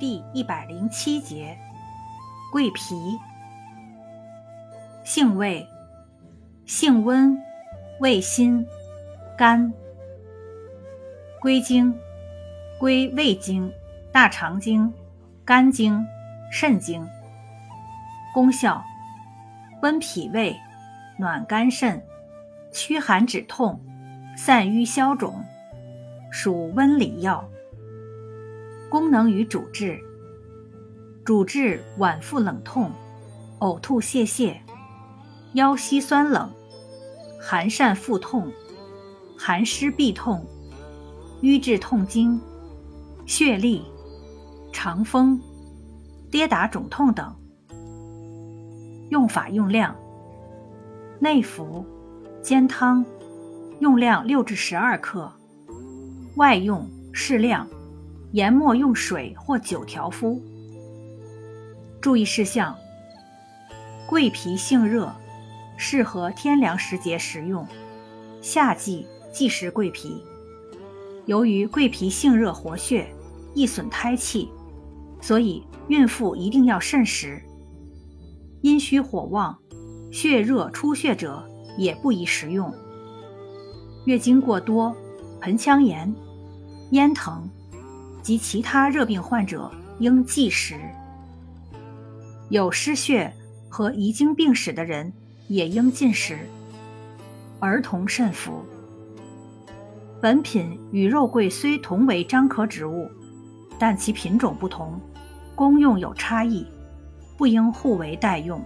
第一百零七节，桂皮，性味，性温，味辛，甘。归经，归胃经、大肠经、肝经、肾经。功效，温脾胃，暖肝肾，驱寒止痛，散瘀消肿，属温里药。功能与主治：主治脘腹冷痛、呕吐泄泻、腰膝酸冷、寒疝腹痛、寒湿痹痛。瘀滞痛经、血痢、肠风、跌打肿痛等。用法用量：内服，煎汤，用量六至十二克；外用适量，研末用水或酒调敷。注意事项：桂皮性热，适合天凉时节食用，夏季忌食桂皮。由于桂皮性热活血，易损胎气，所以孕妇一定要慎食。阴虚火旺、血热出血者也不宜食用。月经过多、盆腔炎、咽疼及其他热病患者应忌食。有失血和遗精病史的人也应禁食。儿童慎服。本品与肉桂虽同为樟科植物，但其品种不同，功用有差异，不应互为代用。